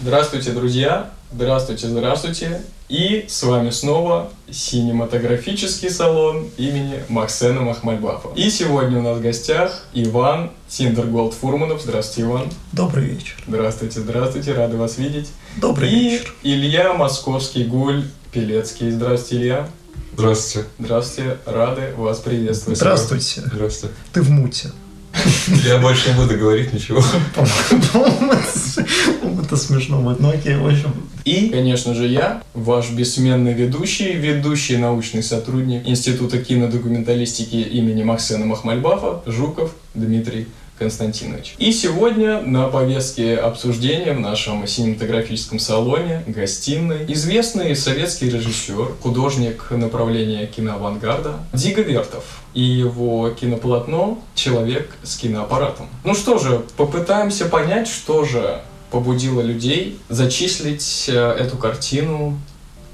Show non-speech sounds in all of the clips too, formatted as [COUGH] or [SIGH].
Здравствуйте, друзья! Здравствуйте, здравствуйте! И с вами снова синематографический салон имени Мохсена Махмальбафа. И сегодня у нас в гостях Иван Тиндерголд Фурманов. Здравствуйте, Иван. Добрый вечер. Здравствуйте, здравствуйте, рады вас видеть. Добрый И вечер. Илья Московский Гуль Пелецкий. Здравствуйте, Илья. Здравствуйте. Здравствуйте, рады вас приветствовать. Здравствуйте. Здравствуйте. Ты в муте. Я больше не буду говорить ничего. По-моему, это смешно будет. Ну окей, в общем. И, конечно же, я, ваш бессменный ведущий, ведущий научный сотрудник Института кинодокументалистики имени Максена Махмальбафа, Жуков Дмитрий Константинович. И сегодня на повестке обсуждения в нашем синематографическом салоне, гостиной, известный советский режиссер, художник направления киноавангарда Дига Вертов и его кинополотно «Человек с киноаппаратом». Ну что же, попытаемся понять, что же побудило людей зачислить э, эту картину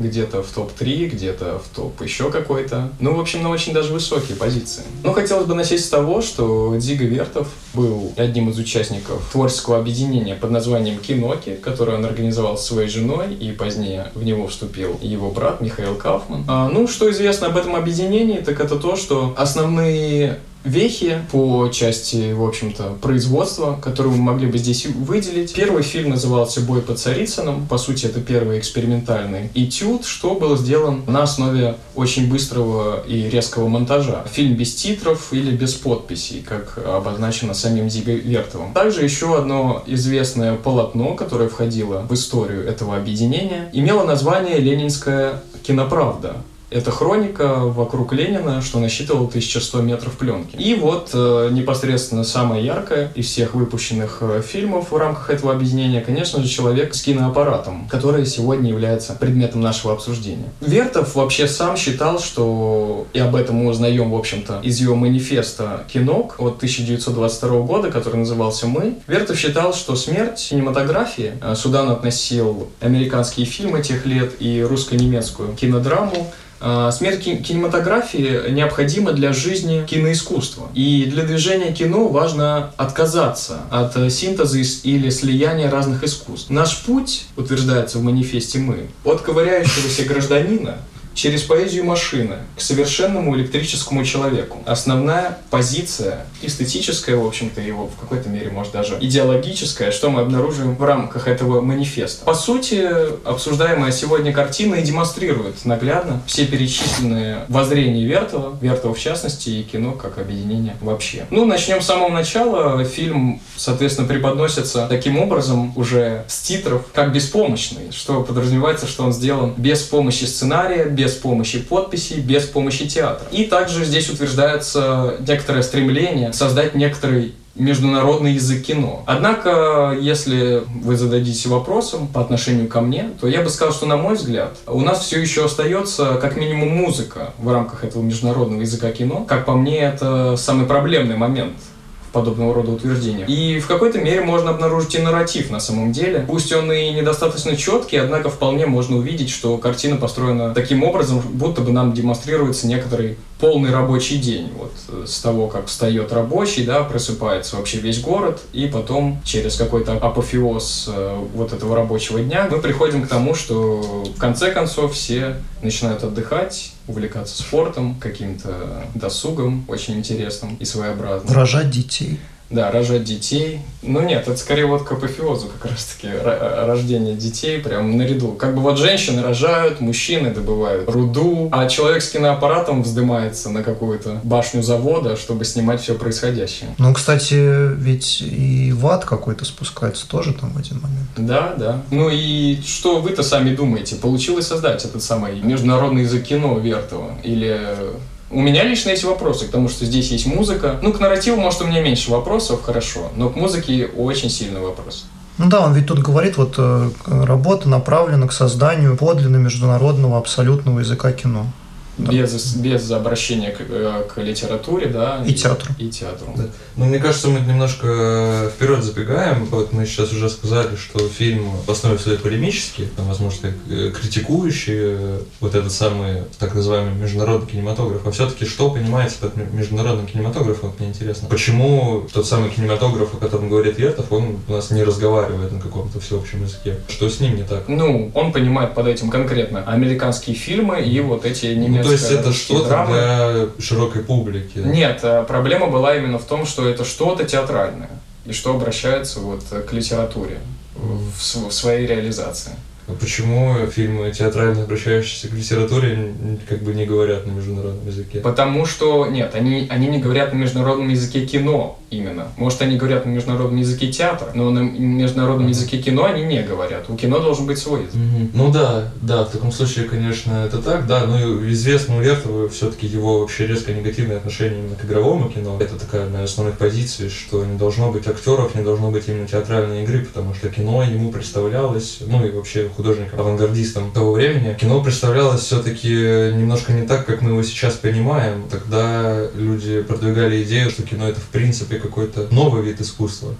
где-то в топ-3, где-то в топ еще какой-то. Ну, в общем, на очень даже высокие позиции. Но хотелось бы начать с того, что Дига Вертов был одним из участников творческого объединения под названием «Киноки», которое он организовал со своей женой, и позднее в него вступил его брат Михаил Кауфман. А, ну, что известно об этом объединении, так это то, что основные вехи по части, в общем-то, производства, которые мы могли бы здесь выделить. Первый фильм назывался «Бой под Царицыным». По сути, это первый экспериментальный этюд, что был сделан на основе очень быстрого и резкого монтажа. Фильм без титров или без подписей, как обозначено самим Диго Вертовым. Также еще одно известное полотно, которое входило в историю этого объединения, имело название «Ленинская киноправда». Это хроника вокруг Ленина, что насчитывал 1100 метров пленки. И вот э, непосредственно самое яркое из всех выпущенных э, фильмов в рамках этого объединения, конечно же, человек с киноаппаратом, который сегодня является предметом нашего обсуждения. Вертов вообще сам считал, что, и об этом мы узнаем, в общем-то, из его манифеста «Кинок» от 1922 года, который назывался «Мы», Вертов считал, что смерть кинематографии, э, сюда он относил американские фильмы тех лет и русско-немецкую кинодраму, Смерть кинематографии необходима для жизни киноискусства. И для движения кино важно отказаться от синтеза или слияния разных искусств. Наш путь, утверждается в манифесте «Мы», от ковыряющегося гражданина через поэзию машины к совершенному электрическому человеку. Основная позиция, эстетическая, в общем-то, его в какой-то мере, может, даже идеологическая, что мы обнаруживаем в рамках этого манифеста. По сути, обсуждаемая сегодня картина и демонстрирует наглядно все перечисленные воззрения Вертова, Вертова в частности, и кино как объединение вообще. Ну, начнем с самого начала. Фильм, соответственно, преподносится таким образом уже с титров, как беспомощный, что подразумевается, что он сделан без помощи сценария, без помощи подписей, без помощи театра. И также здесь утверждается некоторое стремление создать некоторый международный язык кино. Однако, если вы зададите вопросом по отношению ко мне, то я бы сказал, что, на мой взгляд, у нас все еще остается как минимум музыка в рамках этого международного языка кино. Как по мне, это самый проблемный момент подобного рода утверждения. И в какой-то мере можно обнаружить и нарратив на самом деле. Пусть он и недостаточно четкий, однако вполне можно увидеть, что картина построена таким образом, будто бы нам демонстрируется некоторый полный рабочий день. Вот э, с того, как встает рабочий, да, просыпается вообще весь город, и потом через какой-то апофеоз э, вот этого рабочего дня мы приходим к тому, что в конце концов все начинают отдыхать, увлекаться спортом, каким-то досугом очень интересным и своеобразным. Рожать детей. Да, рожать детей. Ну нет, это скорее вот к апофеозу как раз-таки рождение детей прям наряду. Как бы вот женщины рожают, мужчины добывают руду, а человек с киноаппаратом вздымается на какую-то башню завода, чтобы снимать все происходящее. Ну, кстати, ведь и в ад какой-то спускается тоже там в один момент. Да, да. Ну и что вы-то сами думаете? Получилось создать этот самый международный язык кино Вертова? Или у меня лично есть вопросы, потому что здесь есть музыка. Ну, к нарративу, может, у меня меньше вопросов, хорошо, но к музыке очень сильный вопрос. Ну да, он ведь тут говорит, вот э, работа направлена к созданию подлинно международного абсолютного языка кино. Да. Без, без обращения к, э, к литературе, да. И театру. И театру. Да. Ну, мне кажется, мы немножко вперед забегаем. Вот мы сейчас уже сказали, что фильм в основе своей полемический, там, возможно, э, критикующий э, вот этот самый так называемый международный кинематограф. А все-таки что понимается под международным кинематографом, вот мне интересно. Почему тот самый кинематограф, о котором говорит Вертов, он у нас не разговаривает на каком-то всеобщем языке? Что с ним не так? Ну, он понимает под этим конкретно американские фильмы и вот эти немецкие Ну, то есть это что-то драмы. для широкой публики. Нет, э, проблема была именно в том, что это что-то театральное и что обращается вот к литературе в, в своей реализации. А почему фильмы театрально обращающиеся к литературе как бы не говорят на международном языке? Потому что, нет, они, они не говорят на международном языке кино именно. Может, они говорят на международном языке театра, но на международном Мгм. языке кино они не говорят. У кино должен быть свой язык. Мгм. Ну да, да, в таком случае, конечно, это так, да, ну и известно у Вертова все-таки его вообще резко негативное отношение именно к игровому кино. Это такая одна из основных позиций, что не должно быть актеров, не должно быть именно театральной игры, потому что кино ему представлялось, ну и вообще художникам-авангардистам того времени, кино представлялось все-таки немножко не так, как мы его сейчас понимаем. Тогда люди продвигали идею, что кино это в принципе какой-то новый вид искусства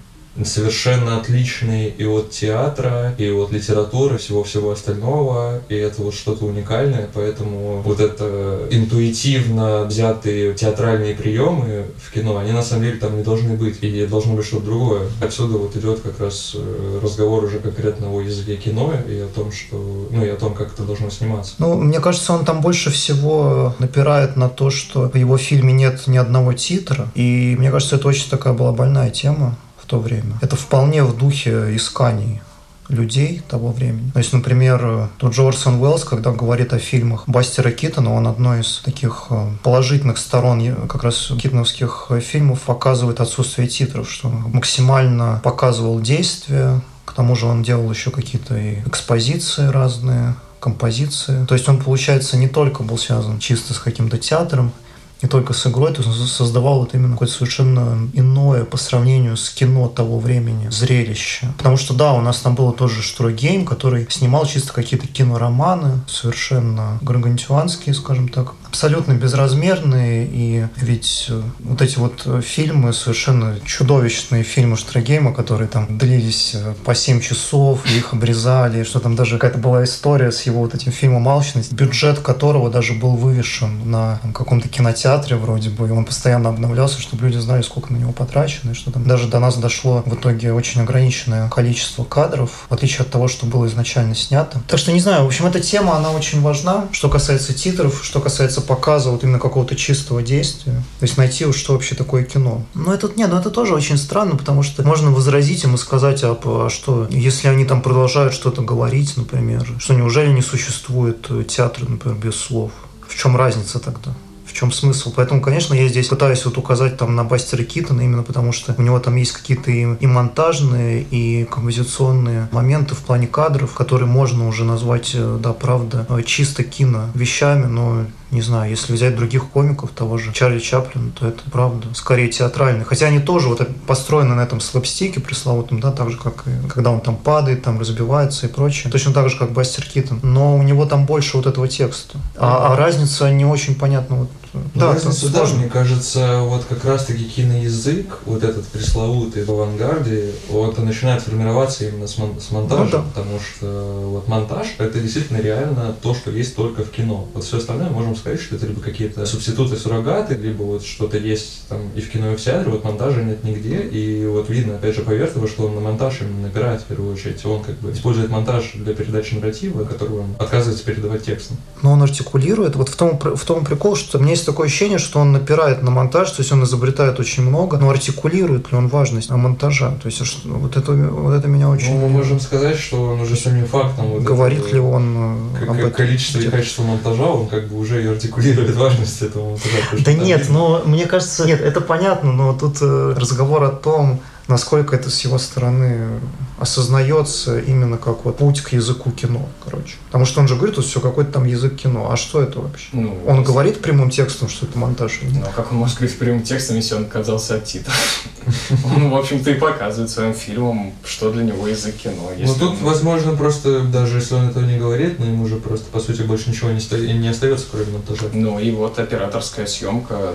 совершенно отличный и от театра, и от литературы, всего-всего остального, и это вот что-то уникальное, поэтому вот это интуитивно взятые театральные приемы в кино, они на самом деле там не должны быть, и должно быть что-то другое. Отсюда вот идет как раз э, разговор уже конкретно о языке кино и о том, что, ну и о том, как это должно сниматься. Ну, мне кажется, он там больше всего напирает на то, что в его фильме нет ни одного титра. И мне кажется, это очень такая была больная тема то время. Это вполне в духе исканий людей того времени. То есть, например, тот же Орсон Уэллс, когда говорит о фильмах Бастера Китона, он одной из таких э, положительных сторон э, как раз китоновских э, фильмов показывает отсутствие титров, что максимально показывал действия, к тому же он делал еще какие-то экспозиции разные, композиции. То есть он, получается, не только был связан чисто с каким-то театром, не только с игрой, то создавал вот именно какое-то совершенно иное по сравнению с кино того времени зрелище. Потому что, да, у нас там было тоже Штрогейм, который снимал чисто какие-то кинороманы, совершенно гаргантюанские, скажем так, абсолютно безразмерные, и ведь э, вот эти вот э, фильмы, совершенно чудовищные фильмы Штрогейма, которые там длились э, по 7 часов, их обрезали, что там даже какая-то была история с его вот этим фильмом «Алчность», бюджет которого даже был вывешен на каком-то кинотеатре вроде бы, и он постоянно обновлялся, чтобы люди знали, сколько на него потрачено, и что там даже до нас дошло в итоге очень ограниченное количество кадров, в отличие от того, что было изначально снято. Так что не знаю, в общем, эта тема, она очень важна, что касается титров, что касается показа вот именно какого-то чистого действия. То есть найти, вот, что вообще такое кино. Но это, не, ну это тоже очень странно, потому что можно возразить им и сказать, а, а что, если они там продолжают что-то говорить, например, что неужели не существует э, театра, например, без слов? В чем разница тогда? в чем смысл. Поэтому, конечно, я здесь пытаюсь вот указать там на Бастера Китона, именно потому что у него там есть какие-то и, и монтажные, и композиционные моменты в плане кадров, которые можно уже назвать, э, да, правда, э, чисто кино вещами, но не знаю, если взять других комиков, того же Чарли Чаплина, то это правда скорее театральный. Хотя они тоже вот построены на этом слэпстике пресловутом, да, так же, как и когда он там падает, там разбивается и прочее. Точно так же, как Бастер Китон. Но у него там больше вот этого текста. А, а разница не очень понятна вот да, разница, да, мне кажется, вот как раз-таки киноязык, вот этот пресловутый в авангарде, вот он начинает формироваться именно с, мон- с монтажа, ну, да. потому что вот монтаж это действительно реально то, что есть только в кино. Вот все остальное можем сказать, что это либо какие-то субституты, суррогаты, либо вот что-то есть там и в кино, и в театре, вот монтажа нет нигде, и вот видно, опять же, по Вертову, что он на монтаж именно набирает в первую очередь, он как бы использует монтаж для передачи нарратива, который он отказывается передавать текстом. Но он артикулирует, вот в том, в том прикол, что мне есть такое ощущение, что он напирает на монтаж, то есть он изобретает очень много, но артикулирует ли он важность монтажа? То есть вот это, вот это меня очень... Ну, мы можем сказать, что он уже самим фактом... Вот Говорит это, ли он как, об этом? Количество и качество монтажа, он как бы уже и артикулирует важность этого монтажа. Да нет, но мне кажется, нет, это понятно, но тут э, разговор о том, насколько это с его стороны осознается именно как вот путь к языку кино, короче. Потому что он же говорит, что все какой-то там язык кино. А что это вообще? Ну, он говорит прямым текстом, что это монтаж? Ну, а как он может говорить прямым текстом, если он отказался от титров? [LAUGHS] Он, в общем-то, и показывает своим фильмом, что для него язык кино. Ну Если тут, возможно, просто, даже если он этого не говорит, но ему же просто, по сути, больше ничего не, ста- не остается, кроме монтажа. Ну и вот операторская съемка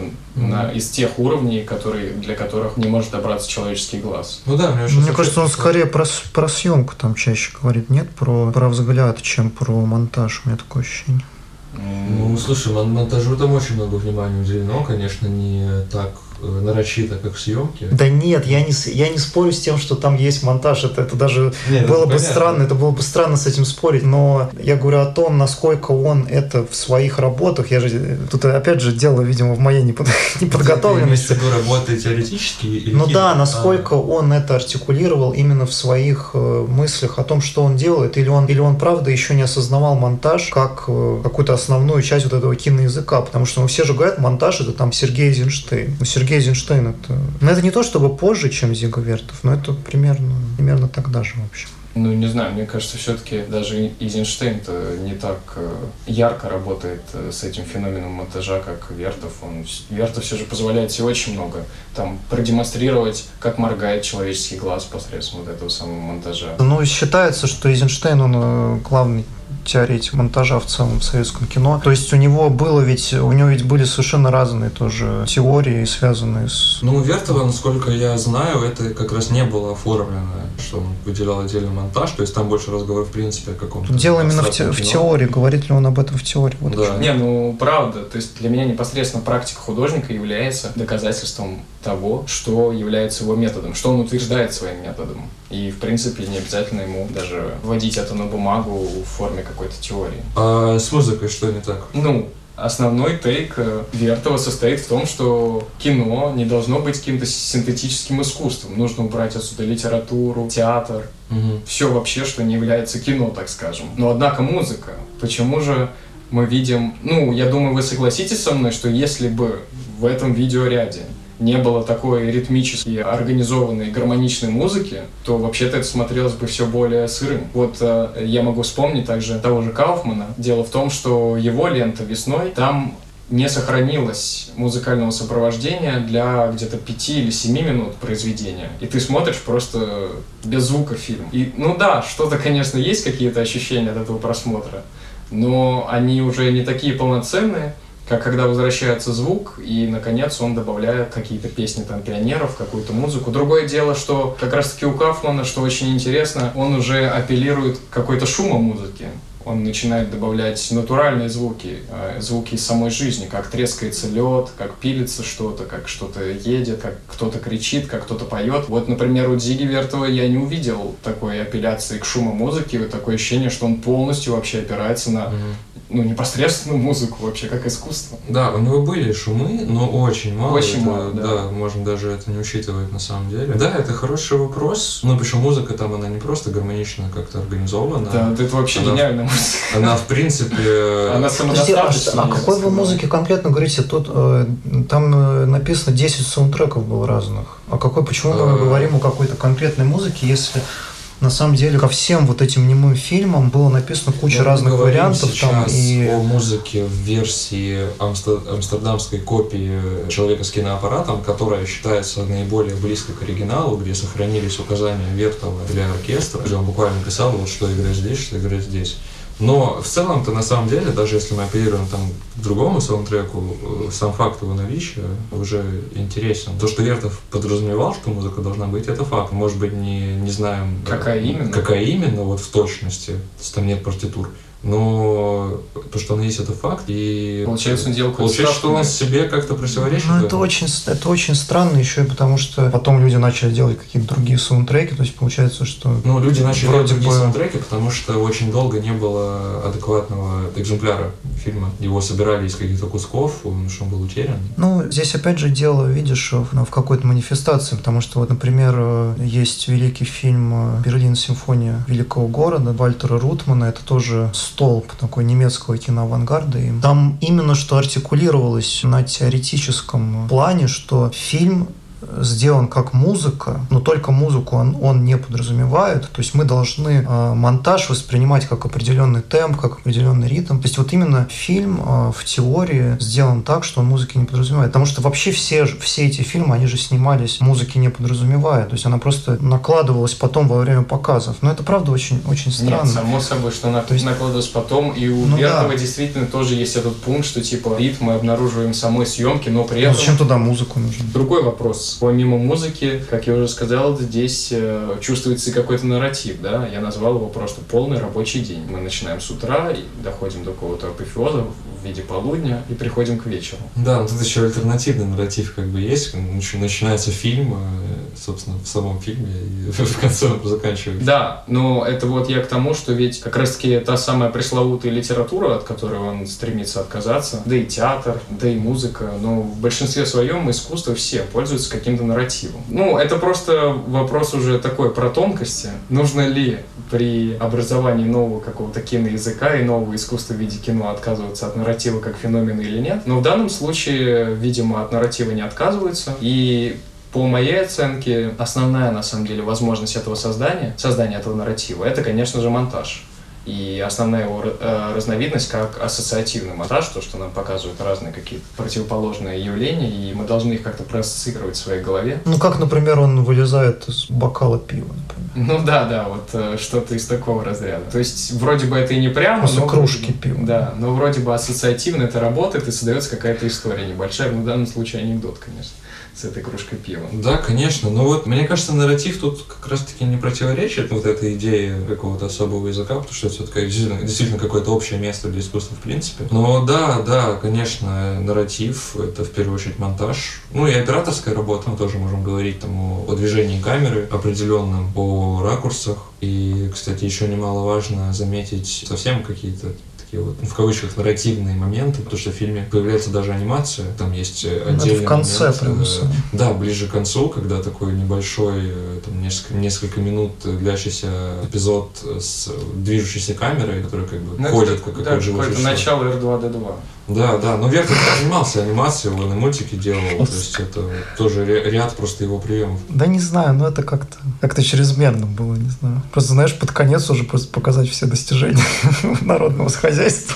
из тех уровней, которые, для которых не может добраться человеческий глаз. Ну да, мне кажется, он скорее про, с- про съемку там чаще говорит, нет, про, про взгляд, чем про монтаж, у меня такое ощущение. Ну, слушай, мон- монтажу там очень много внимания уделено, конечно, не так нарочито, как в съемке. Да нет, я не, я не спорю с тем, что там есть монтаж, это, это даже Нет, было это бы понятно. странно, это было бы странно с этим спорить, но я говорю о том, насколько он это в своих работах, я же, тут опять же дело, видимо, в моей непод- [LAUGHS] неподготовленности, в виду работы теоретически или Ну да, А, насколько он это артикулировал именно в своих э, мыслях о том, что он делает, или он, или он правда еще не осознавал монтаж как э, какую-то основную часть вот этого киноязыка, потому что ну, все же говорят, монтаж это там Сергей Эйзенштейн. Ну, Сергей Эйзенштейн это... Ну, это не то чтобы позже, чем Зига Вертов, но это примерно, примерно тогда же, в общем. Ну, не знаю, мне кажется, все-таки даже Эйзенштейн-то не так э, ярко работает э, с этим феноменом монтажа, как Вертов. Он, Вертов все же позволяет себе очень много там продемонстрировать, как моргает человеческий глаз посредством вот этого самого монтажа. Ну, считается, что Эйзенштейн, он э, главный теоретик монтажа в целом в советском кино. То есть у него было ведь, у него ведь были совершенно разные тоже теории, связанные с Ну, у Вертова, насколько я знаю, это как раз не было оформлено, что он выделял отдельный монтаж, то есть там больше разговор, в принципе, о каком-то... Дело именно в, те- в теории, говорит ли он об этом в теории. Вот Да. Не, ну правда, то есть для меня непосредственно практика художника является доказательством того, что является его методом, что он утверждает своим методом. И, в принципе, не обязательно ему даже вводить это на бумагу в форме какой-то теории. А с музыкой что не так? Ну, основной тейк э, Вертова состоит в том, что кино не должно быть каким-то синтетическим искусством. Нужно убрать отсюда литературу, театр, Мгм. все вообще, что не является кино, так скажем. Но однако музыка. Почему же мы видим... Ну, я думаю, вы согласитесь со мной, что если бы в этом видеоряде не было такой ритмически организованной гармоничной музыки, то вообще-то это смотрелось бы все более сырым. Вот э, я могу вспомнить также того же Кауфмана. Дело в том, что его лента «Весной» там не сохранилось музыкального сопровождения для где-то 5 или 7 минут произведения. И ты смотришь просто без звука фильм. И, ну да, что-то, конечно, есть какие-то ощущения от этого просмотра, но они уже не такие полноценные, как когда возвращается звук, и, наконец, он добавляет какие-то песни там пионеров, какую-то музыку. Другое дело, что как раз-таки у Кафмана, что очень интересно, он уже апеллирует какой-то шума музыки. Он начинает добавлять натуральные звуки, э, звуки из самой жизни, как трескается лед, как пилится что-то, как что-то едет, как кто-то кричит, как кто-то поет. Вот, например, у Дзиги Вертова я не увидел такой апелляции к шуму музыки, вот такое ощущение, что он полностью вообще опирается на Мгм. Ну, непосредственную музыку вообще, как искусство. Да, у него были шумы, но очень мало. Очень Это- мало, да. можно даже это не учитывать на самом деле. Да, это хороший вопрос. Ну, причем музыка там, она не просто гармонично как-то организована. Да, это вообще Она- гениальная музыка. Она, в принципе... [LAUGHS] Она а, самодостаточная. а какой вы музыке конкретно говорите? Тут э, там э, написано 10 саундтреков было разных. А какой, почему мы Э. говорим о какой-то конкретной музыке, если на самом деле ко всем вот этим немым фильмам было написано куча Мы разных говорим вариантов там и о музыке в версии амстер- амстердамской копии «Человека с киноаппаратом», которая считается наиболее близкой к оригиналу, где сохранились указания Вертова для оркестра, где он буквально писал, вот что играть здесь, что играть здесь. Но в целом-то на самом деле, даже если мы апеллируем там к другому саундтреку, э, сам факт его наличия уже интересен. То, что Вертов подразумевал, что музыка должна быть, это факт. Может быть, не, не знаем... э, Какая именно? Какая именно, вот в точности, то есть там нет партитур. Но то, что он есть, это факт. И Получается, он делал получается, что он себе как-то противоречит. Ну, это очень, это очень странно еще и потому, что потом люди начали делать какие-то другие саундтреки, то есть получается, что Ну, люди начали Вроде делать другие бы- саундтреки, потому что очень долго не было адекватного экземпляра фильма. Его собирали из каких-то кусков, он, что он был утерян. Ну, здесь опять же дело, видишь, в, ну, в какой-то манифестации, потому что вот, например, э, есть великий фильм э, «Берлин. Симфония великого города» Вальтера Рутмана, это тоже столб такой немецкого киноавангарда, и там именно что артикулировалось на теоретическом плане, что фильм сделан как музыка, но только музыку он, он не подразумевает. То есть мы должны э, монтаж воспринимать как определенный темп, как определенный ритм. То есть вот именно фильм э, в теории сделан так, что он музыки не подразумевает. Потому что вообще все, все эти фильмы, они же снимались музыки не подразумевая. То есть она просто накладывалась потом во время показов. Но это правда очень, очень странно. Нет, само собой, что она То есть- накладывалась потом, и у Ну Бертова да. действительно тоже есть этот пункт, что типа ритм мы обнаруживаем самой съемки, но при Ну, этом... зачем туда музыку нужно? Другой вопрос. Помимо музыки, как я уже сказал, здесь э, чувствуется какой-то нарратив, да? Я назвал его просто полный рабочий день. Мы начинаем с утра и доходим до какого-то апофеоза виде полудня и приходим к вечеру. Да, но тут еще альтернативный нарратив как бы есть. Нач- Начинается фильм, э, собственно, в самом фильме, и [LAUGHS] в конце он заканчивается. Да, но это вот я к тому, что ведь как раз-таки та самая пресловутая литература, от которой он стремится отказаться, да и театр, да и музыка, но в большинстве своем искусство все пользуются каким-то нарративом. Ну, это просто вопрос уже такой про тонкости. Нужно ли при образовании нового какого-то киноязыка и нового искусства в виде кино отказываться от нарратива как феномена или нет? Но в данном случае, видимо, от нарратива не отказываются. И по моей оценке, основная, на самом деле, возможность этого создания, создания этого нарратива, это, конечно же, монтаж. И основная его э, разновидность как ассоциативный монтаж, то, что нам показывают разные какие-то противоположные явления, и мы должны их как-то проассоциировать в своей голове. Ну, как, например, он вылезает из бокала пива, например. Ну да, да, вот э, что-то из такого разряда. То есть вроде бы это и не прямо, После но кружки пива. Да, но вроде бы ассоциативно это работает и создается какая-то история небольшая. Ну, в данном случае анекдот, конечно, с этой кружкой пива. Да, конечно. Но вот мне кажется, нарратив тут как раз-таки не противоречит вот этой идее какого-то особого языка, потому что это все-таки действительно, действительно какое-то общее место для искусства в принципе. Но да, да, конечно, нарратив — это в первую очередь монтаж. Ну и операторская работа, мы тоже можем говорить там о, движении камеры определенном, о ракурсах. И, кстати, еще немаловажно заметить совсем какие-то такие вот, ну, в кавычках, нарративные моменты, потому что в фильме появляется даже анимация, там есть отдельный Это в конце момент, прям. э, да, ближе к концу, когда такой небольшой, э, там, несколько, несколько минут длящийся эпизод с движущейся камерой, которая как бы Ну, ходит, это, как да, живое какое-то существо. начало R2-D2. Да, да, но Вертер занимался анимацией, он и мультики делал, то есть это тоже ря- ряд просто его приемов. Да не знаю, но это как-то как-то чрезмерно было, не знаю. Просто, знаешь, под конец уже просто показать все достижения [LAUGHS] народного хозяйства.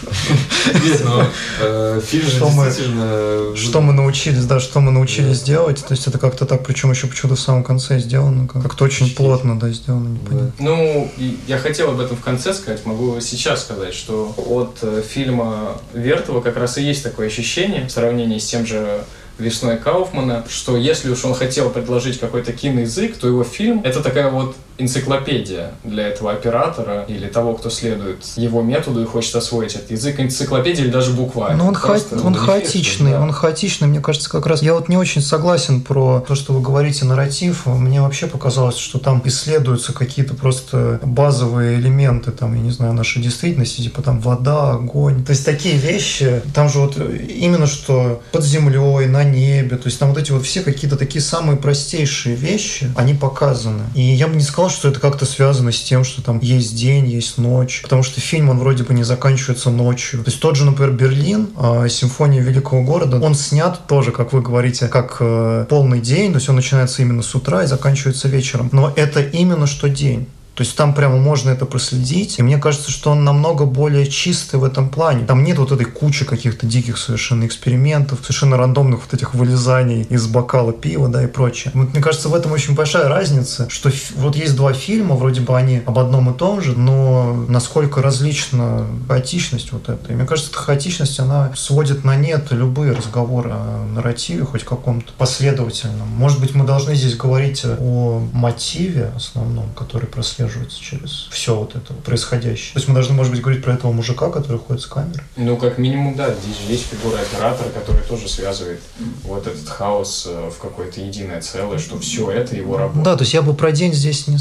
Нет, но э, фильм же Что мы- действительно... Что мы научились, да, что мы научились делать. То есть это как-то так, причем еще почему-то в самом конце сделано, как- как-то очень плотно, да, сделано, непонятно. Ну, я хотел об этом в конце сказать, могу сейчас сказать, что от э, фильма Вертова как раз и есть такое ощущение в сравнении с тем же весной Кауфмана, что если уж он хотел предложить какой-то киноязык, то его фильм — это такая вот энциклопедия для этого оператора или того, кто следует его методу и хочет освоить этот язык. Энциклопедия или даже буквально. Ну, он, ха- он хаотичный, да. он хаотичный, мне кажется, как раз. Я вот не очень согласен про то, что вы говорите, нарратив. Мне вообще показалось, что там исследуются какие-то просто базовые элементы, там, я не знаю, нашей действительности, типа там вода, огонь. То есть такие вещи, там же вот именно что под землей, на небе, то есть там вот эти вот все какие-то такие самые простейшие вещи, они показаны. И я бы не сказал, что это как-то связано с тем, что там есть день, есть ночь, потому что фильм, он вроде бы не заканчивается ночью. То есть тот же, например, Берлин, а, симфония великого города, он снят тоже, как вы говорите, как э, полный день, то есть он начинается именно с утра и заканчивается вечером. Но это именно что день. То есть там прямо можно это проследить. И мне кажется, что он намного более чистый в этом плане. Там нет вот этой кучи каких-то диких совершенно экспериментов, совершенно рандомных вот этих вылезаний из бокала пива, да, и прочее. Вот мне кажется, в этом очень большая разница, что вот есть два фильма, вроде бы они об одном и том же, но насколько различна хаотичность вот эта. И мне кажется, эта хаотичность, она сводит на нет любые разговоры о нарративе, хоть каком-то последовательном. Может быть, мы должны здесь говорить о мотиве основном, который прослеживается через все вот это происходящее. То есть мы должны, может быть, говорить про этого мужика, который ходит с камерой. Ну, как минимум, да, здесь же есть фигура оператора, который тоже связывает вот этот хаос э, в какое-то единое целое, что все это его работа. Да, то есть я бы про день здесь не,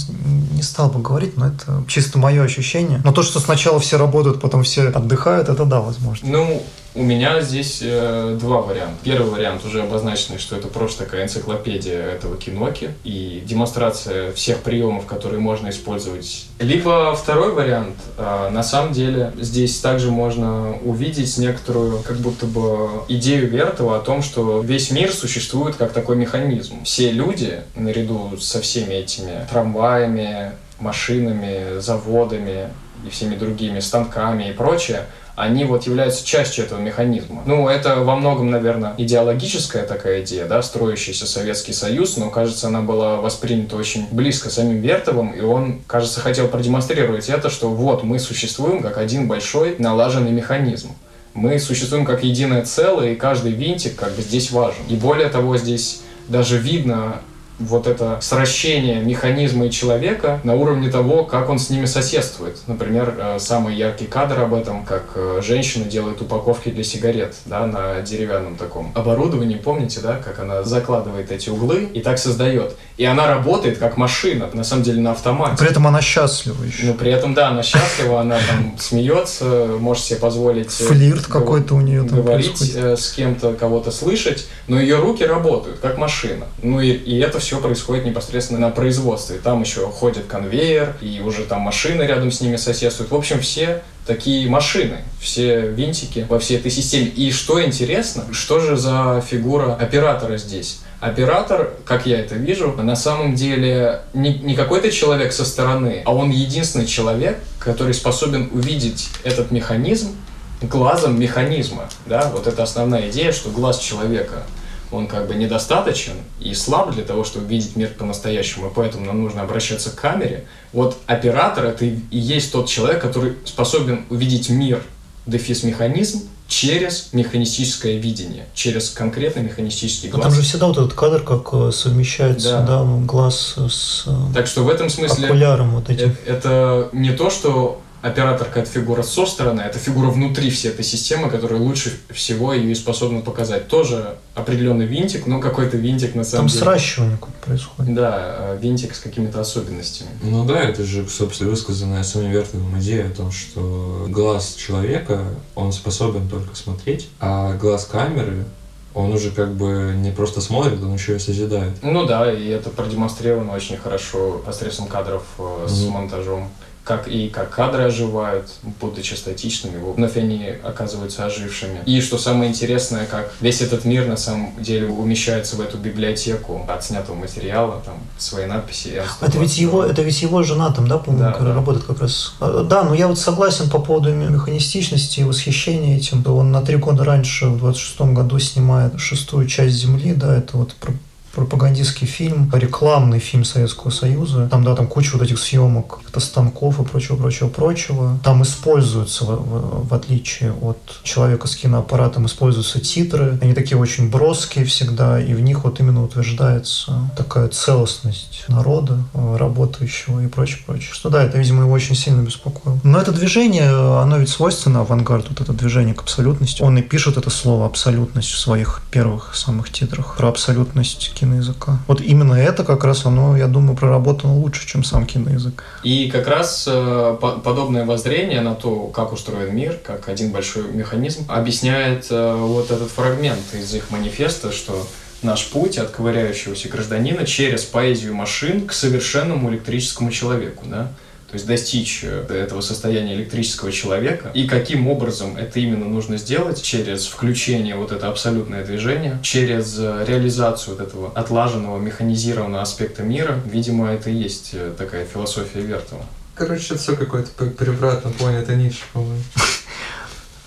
не стал бы говорить, но это чисто мое ощущение. Но то, что сначала все работают, потом все отдыхают, это да, возможно. Ну, У меня здесь э, два варианта. Первый вариант уже обозначенный, что это просто такая энциклопедия этого киноки и демонстрация всех приемов, которые можно использовать. Либо второй вариант, э, на самом деле здесь также можно увидеть некоторую как будто бы идею Вертова о том, что весь мир существует как такой механизм. Все люди, наряду со всеми этими трамваями, машинами, заводами и всеми другими станками и прочее, они вот являются частью этого механизма. Ну, это во многом, наверное, идеологическая такая идея, да, строящийся Советский Союз, но, кажется, она была воспринята очень близко самим Вертовым, и он, кажется, хотел продемонстрировать это, что вот мы существуем как один большой налаженный механизм. Мы существуем как единое целое, и каждый винтик как бы здесь важен. И более того, здесь даже видно вот это сращение механизма и человека на уровне того, как он с ними соседствует. Например, э, самый яркий кадр об этом, как э, женщина делает упаковки для сигарет да, на деревянном таком оборудовании. Помните, да, как она закладывает эти углы и так создает. И она работает как машина, на самом деле на автомате. При этом она счастлива еще. Ну, при этом, да, она счастлива, она там смеется, может себе позволить... Э, Флирт какой-то у нее там Говорить происходит. с кем-то, кого-то слышать, но ее руки работают, как машина. Ну и, и это все происходит непосредственно на производстве. Там еще ходит конвейер, и уже там машины рядом с ними соседствуют. В общем, все такие машины, все винтики во всей этой системе. И что интересно, что же за фигура оператора здесь? Оператор, как я это вижу, на самом деле не, не какой-то человек со стороны, а он единственный человек, который способен увидеть этот механизм глазом механизма. Да? Вот это основная идея, что глаз человека он как бы недостаточен и слаб для того, чтобы видеть мир по-настоящему, и поэтому нам нужно обращаться к камере. Вот оператор — это и есть тот человек, который способен увидеть мир, дефис механизм, через механистическое видение, через конкретный механистический А глаз. там же всегда вот этот кадр, как э, совмещается Да. да, глаз с Так что в этом смысле окуляром вот этим. э- это не то, что оператор какая-то фигура со стороны, это фигура внутри всей этой системы, которая лучше всего ее и способна показать. Тоже определенный винтик, но какой-то винтик на самом Там деле. сращивание какое-то происходит. Да, э, винтик с какими-то особенностями. Ну да, это же, собственно, высказанная самим Вертовым идея о том, что глаз человека, он способен только смотреть, а глаз камеры, он уже как бы не просто смотрит, он еще и созидает. Ну да, и это продемонстрировано очень хорошо посредством кадров э, с Мгм. монтажом. Как и как кадры оживают, будучи статичными, вновь они оказываются ожившими. И что самое интересное, как весь этот мир на самом деле умещается в эту библиотеку отснятого материала, там свои надписи. Это ведь его, это ведь его жена там, да, по-моему, Да, да. работает как раз. А, Да, но я вот согласен по поводу механистичности и восхищения этим. Он на три года раньше, в 26 году, снимает шестую часть Земли, да, это вот про- пропагандистский фильм, рекламный фильм Советского Союза. Там, да, там куча вот этих съемок, это станков и прочего, прочего, прочего. Там используются, в, в- в отличие от человека с киноаппаратом, используются титры. Они такие очень броские всегда, и в них вот именно утверждается такая целостность народа, э, работающего и прочее, прочее. Что да, это, видимо, его очень сильно беспокоило. Но это движение, оно ведь свойственно авангарду, вот это движение к абсолютности. Он и пишет это слово «абсолютность» в своих первых самых титрах про абсолютность киноязыка. Вот именно это как раз оно, я думаю, проработано лучше, чем сам киноязык. И как раз э, по- подобное воззрение на то, как устроен мир, как один большой механизм, объясняет э, вот этот фрагмент из их манифеста, что наш путь от ковыряющегося гражданина через поэзию машин к совершенному электрическому человеку, да? То есть достичь э, этого состояния электрического человека. И каким образом это именно нужно сделать? Через включение вот это абсолютное движение, через э, реализацию вот этого отлаженного, механизированного аспекта мира. Видимо, это и есть э, такая философия Вертова. Короче, это все какой-то превратно понятый Ницше, по-моему.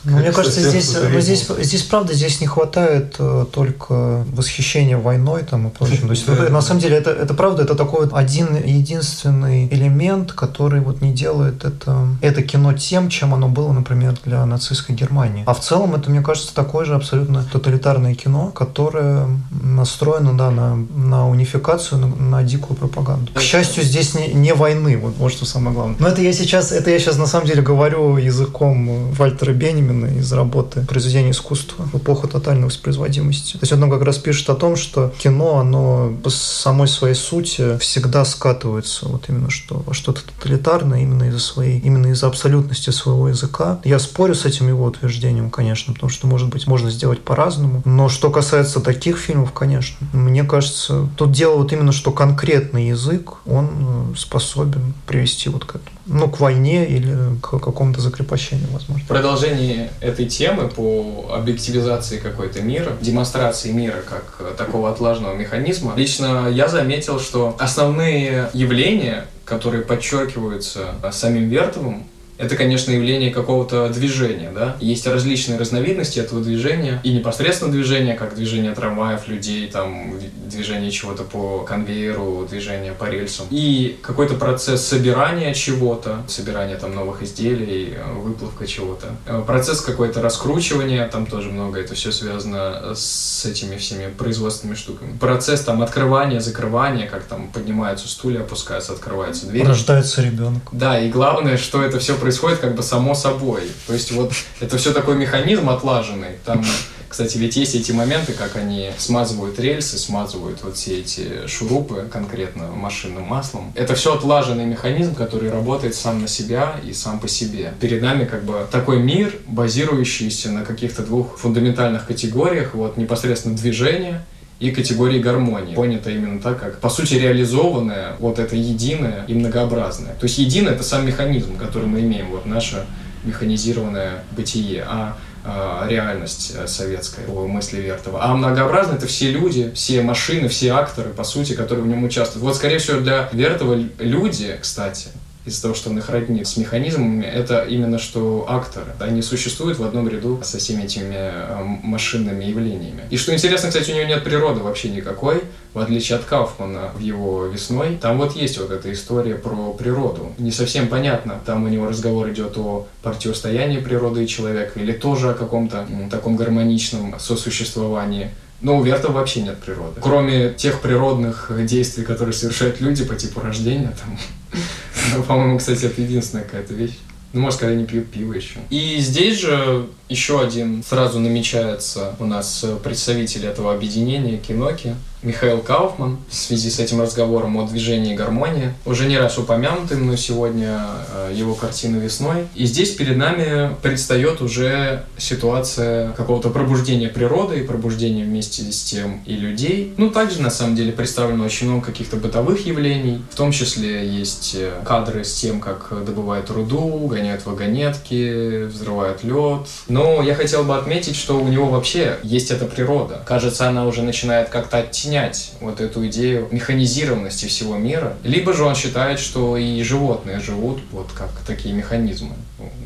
Ну, мне кажется, здесь, ну, здесь, здесь, правда, здесь не хватает э, только восхищения войной там и прочим. То есть, Да. на самом деле, это, это правда, это такой вот один единственный элемент, который вот не делает это, это кино тем, чем оно было, например, для нацистской Германии. А в целом это, мне кажется, такое же абсолютно тоталитарное кино, которое настроено, да, на, на унификацию, на, на дикую пропаганду. К счастью, здесь не, не войны, вот, вот что самое главное. Но это я сейчас, это я сейчас на самом деле говорю языком э, Вальтера Бенемина, именно из работы произведения искусства в эпоху тотальной воспроизводимости. То есть он как раз пишет о том, что кино, оно по самой своей сути всегда скатывается вот именно что во что-то тоталитарное именно из-за своей, именно из-за абсолютности своего языка. Я спорю с этим его утверждением, конечно, потому что, может быть, можно сделать по-разному. Но что касается таких фильмов, конечно, мне кажется, тут дело вот именно, что конкретный язык, он э, способен привести вот к этому ну, к войне или к какому-то закрепощению, возможно. В продолжении этой темы по объективизации какой-то мира, демонстрации мира как такого отлаженного механизма, лично я заметил, что основные явления, которые подчеркиваются самим Вертовым, это, конечно, явление какого-то движения, да. Есть различные разновидности этого движения, и непосредственно движение, как движение трамваев, людей, там, движение чего-то по конвейеру, движение по рельсам, и какой-то процесс собирания чего-то, собирания там новых изделий, выплавка чего-то. Э, процесс какой-то раскручивания, там тоже много, это все связано с этими всеми производственными штуками. Процесс там открывания, закрывания, как там поднимаются стулья, опускаются, открываются двери. Рождается ребенок. Да, и главное, что это все происходит как бы само собой. То есть вот это все такой механизм отлаженный. Там, кстати, ведь есть эти моменты, как они смазывают рельсы, смазывают вот все эти шурупы конкретно машинным маслом. Это все отлаженный механизм, который работает сам на себя и сам по себе. Перед нами как бы такой мир, базирующийся на каких-то двух фундаментальных категориях, вот непосредственно движение и категории гармонии. Понято именно так, как, по сути, реализованное, вот это единое и многообразное. То есть единое — это сам механизм, который мы имеем, вот наше механизированное бытие, а, а реальность э, советская по мысли Вертова. А многообразно это все люди, все машины, все акторы, по сути, которые в нем участвуют. Вот, скорее всего, для Вертова люди, кстати, из-за того, что он их роднит с механизмами, это именно что акторы. Они существуют в одном ряду со всеми этими э, машинными явлениями. И что интересно, кстати, у него нет природы вообще никакой, в отличие от Кауфмана в его «Весной». Там вот есть вот эта история про природу. Не совсем понятно, там у него разговор идет о противостоянии природы и человека, или тоже о каком-то таком гармоничном сосуществовании. Но у Верта вообще нет природы. Кроме тех природных действий, которые совершают люди по типу рождения, там, [LAUGHS] [LAUGHS] по-моему, кстати, это единственная какая-то вещь. Ну, может, когда не пьют пиво еще. И здесь же еще один сразу намечается у нас представитель этого объединения Киноки. Михаил Кауфман в связи с этим разговором о движении гармония. Уже не раз упомянутый мной сегодня э, его картина «Весной». И здесь перед нами предстает уже ситуация какого-то пробуждения природы и пробуждения вместе с тем и людей. Ну, также, на самом деле, представлено очень много каких-то бытовых явлений. В том числе есть э, кадры с тем, как добывают руду, гоняют вагонетки, взрывают лед. Но я хотел бы отметить, что у него вообще есть эта природа. Кажется, она уже начинает как-то оттенять снять вот эту идею механизированности всего мира, либо же он считает, что и животные живут вот как такие механизмы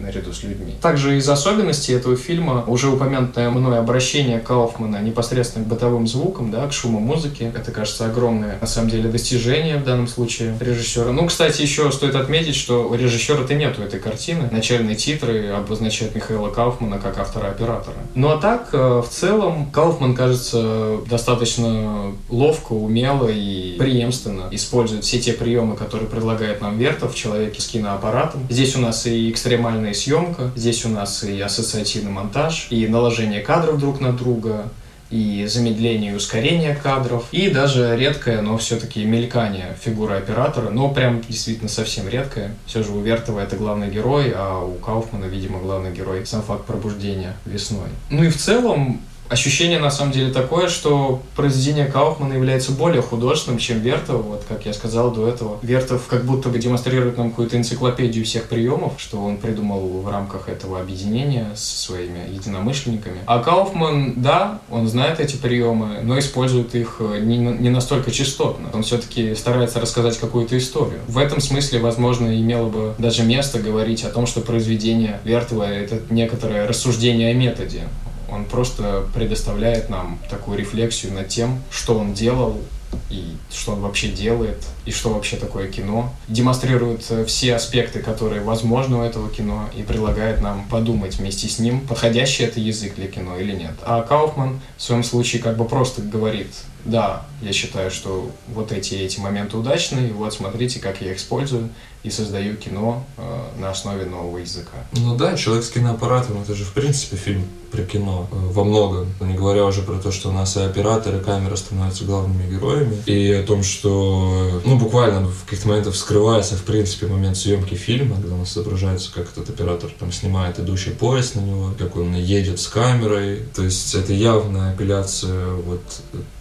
наряду с людьми. Также из особенностей этого фильма уже упомянутое мной обращение Кауфмана непосредственно к бытовым звукам, да, к шуму музыки. Это, кажется, огромное, на самом деле, достижение в данном случае режиссера. Ну, кстати, еще стоит отметить, что у режиссера-то нету этой картины. Начальные титры обозначают Михаила Кауфмана как автора-оператора. Ну, а так, э, в целом, Кауфман, кажется, достаточно ловко, умело и преемственно использует все те приемы, которые предлагает нам Вертов, человеке с киноаппаратом. Здесь у нас и экстремальная съемка, здесь у нас и ассоциативный монтаж, и наложение кадров друг на друга, и замедление и ускорение кадров, и даже редкое, но все-таки мелькание фигуры оператора, но прям действительно совсем редкое. Все же у Вертова это главный герой, а у Кауфмана, видимо, главный герой сам факт пробуждения весной. Ну и в целом ощущение на самом деле такое, что произведение Кауфмана является более художественным, чем Вертов. Вот, как я сказал до этого, Вертов как будто бы демонстрирует нам какую-то энциклопедию всех приемов, что он придумал в рамках этого объединения со своими единомышленниками. А Кауфман, да, он знает эти приемы, но использует их э, не, не настолько частотно. Он все-таки старается рассказать какую-то историю. В этом смысле, возможно, имело бы даже место говорить о том, что произведение Вертова — это некоторое рассуждение о методе. Он просто предоставляет нам такую рефлексию над тем, что он делал и что он вообще делает, и что вообще такое кино. Демонстрирует э, все аспекты, которые возможны у этого кино, и предлагает нам подумать вместе с ним, подходящий это язык для кино или нет. А Кауфман в своем случае как бы просто говорит, да, я считаю, что вот эти эти моменты удачные, и вот смотрите, как я их использую и создаю кино э, на основе нового языка. Ну да, «Человек с киноаппаратом» — это же, в принципе, фильм про кино э, во многом. Не говоря уже про то, что у нас и операторы, и камера становятся главными героями. И о том, что, ну, буквально в каких-то моментах вскрывается, в принципе, момент съемки фильма, когда у нас изображается, как этот оператор там снимает идущий поезд на него, как он едет с камерой. То есть это явная апелляция вот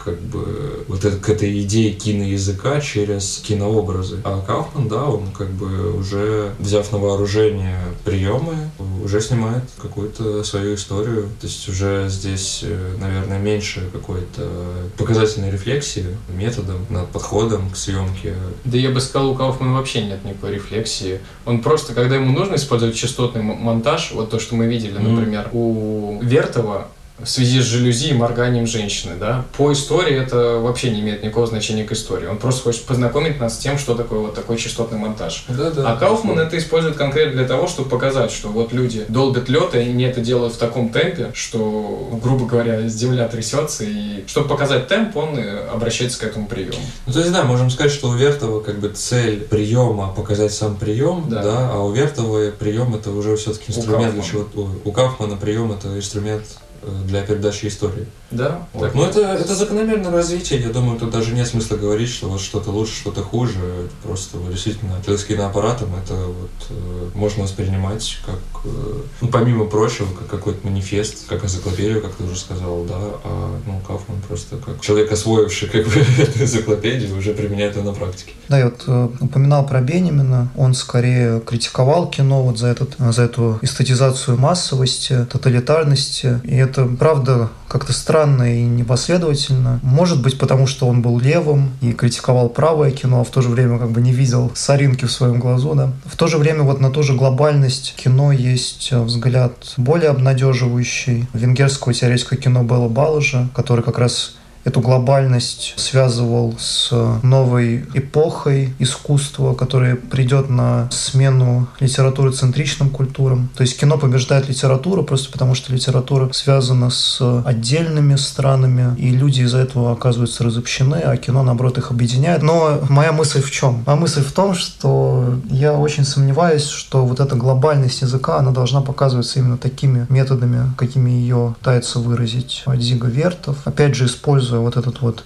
как бы вот это, к этой идее киноязыка через кинообразы. А Кауфман, да, он как бы уже взяв на вооружение приемы, уже снимает какую-то свою историю. То есть уже здесь, э, наверное, меньше какой-то показательной рефлексии методом, над подходом к съемке. Да я бы сказал, у Кауфмана вообще нет никакой рефлексии. Он просто, когда ему нужно использовать частотный монтаж, вот то, что мы видели, например, mm. у Вертова в связи с жалюзи и морганием женщины, да. По истории это вообще не имеет никакого значения к истории. Он просто хочет познакомить нас с тем, что такое вот такой частотный монтаж. Да, да, а Кауфман это использует конкретно для того, чтобы показать, что вот люди долбят лед, и они это делают в таком темпе, что, грубо говоря, земля трясется, и чтобы показать темп, он обращается к этому приему. Ну, то есть, да, можем сказать, что у Вертова как бы цель приема показать сам прием, да, да а у Вертова прием это уже все-таки инструмент для чего-то. У Кауфмана прием это инструмент для передачи истории. Да. Вот. Но это, это закономерное развитие. Я думаю, тут даже нет смысла говорить, что вот что-то лучше, что-то хуже. Это просто вот, действительно с киноаппаратом это вот э, можно воспринимать как, э, ну, помимо прочего, как какой-то манифест, как энциклопедию, как ты уже сказал, да. А ну, Кауфман просто как человек, освоивший как бы [LAUGHS] эту энциклопедию, уже применяет ее на практике. Да, я вот э, упоминал про Бенемина. Он скорее критиковал кино вот за, этот, за эту эстетизацию массовости, тоталитарности. И это, правда, как-то странно и непоследовательно. Может быть, потому что он был левым и критиковал правое кино, а в то же время как бы не видел соринки в своем глазу, да. В то же время вот на ту же глобальность кино есть взгляд более обнадеживающий. Венгерского теоретического кино Белла Балажа, который как раз эту глобальность связывал с новой эпохой искусства, которая придет на смену литературы центричным культурам. То есть кино побеждает литературу просто потому, что литература связана с отдельными странами, и люди из-за этого оказываются разобщены, а кино, наоборот, их объединяет. Но моя мысль в чем? Моя мысль в том, что я очень сомневаюсь, что вот эта глобальность языка, она должна показываться именно такими методами, какими ее пытается выразить Дзига Вертов. Опять же, используя вот этот вот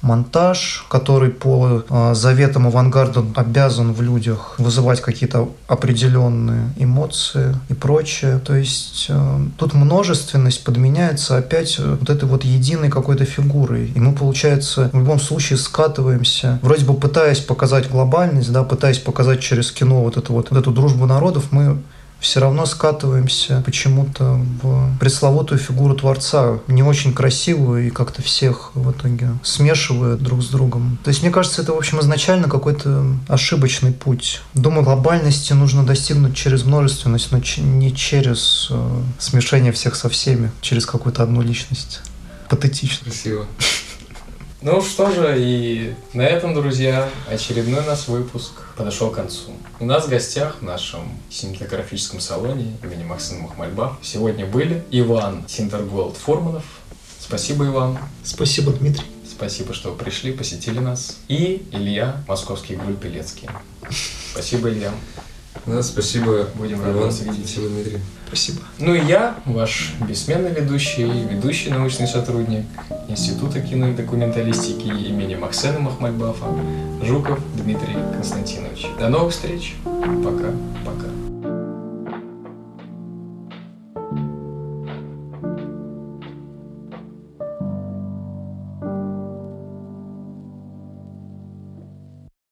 монтаж, который по э, заветам авангарда обязан в людях вызывать какие-то определенные эмоции и прочее. То есть э, тут множественность подменяется опять вот этой вот единой какой-то фигурой. И мы, получается, в любом случае скатываемся, вроде бы пытаясь показать глобальность, да, пытаясь показать через кино вот эту вот, вот эту дружбу народов, мы все равно скатываемся почему-то в пресловутую фигуру Творца, не очень красивую и как-то всех в итоге смешивая друг с другом. То есть, мне кажется, это, в общем, изначально какой-то ошибочный путь. Думаю, глобальности нужно достигнуть через множественность, но не через э, смешение всех со всеми, через какую-то одну личность. Патетично. Красиво. Ну что же, и на этом, друзья, очередной наш выпуск подошел к концу. У нас в гостях в нашем синтографическом салоне имени Максима Махмальба сегодня были Иван Синтерголд Фурманов. Спасибо, Иван. Спасибо, Дмитрий. Спасибо, что пришли, посетили нас. И Илья, московский Гуль Пелецкий. Спасибо, Илья. Да, спасибо, Будем рады вас видеть. Спасибо, Дмитрий. Спасибо. Ну и я, ваш бессменный ведущий, ведущий научный сотрудник Института кино и документалистики имени Максена Махмальбафа, Жуков Дмитрий Константинович. До новых встреч. Пока. Пока.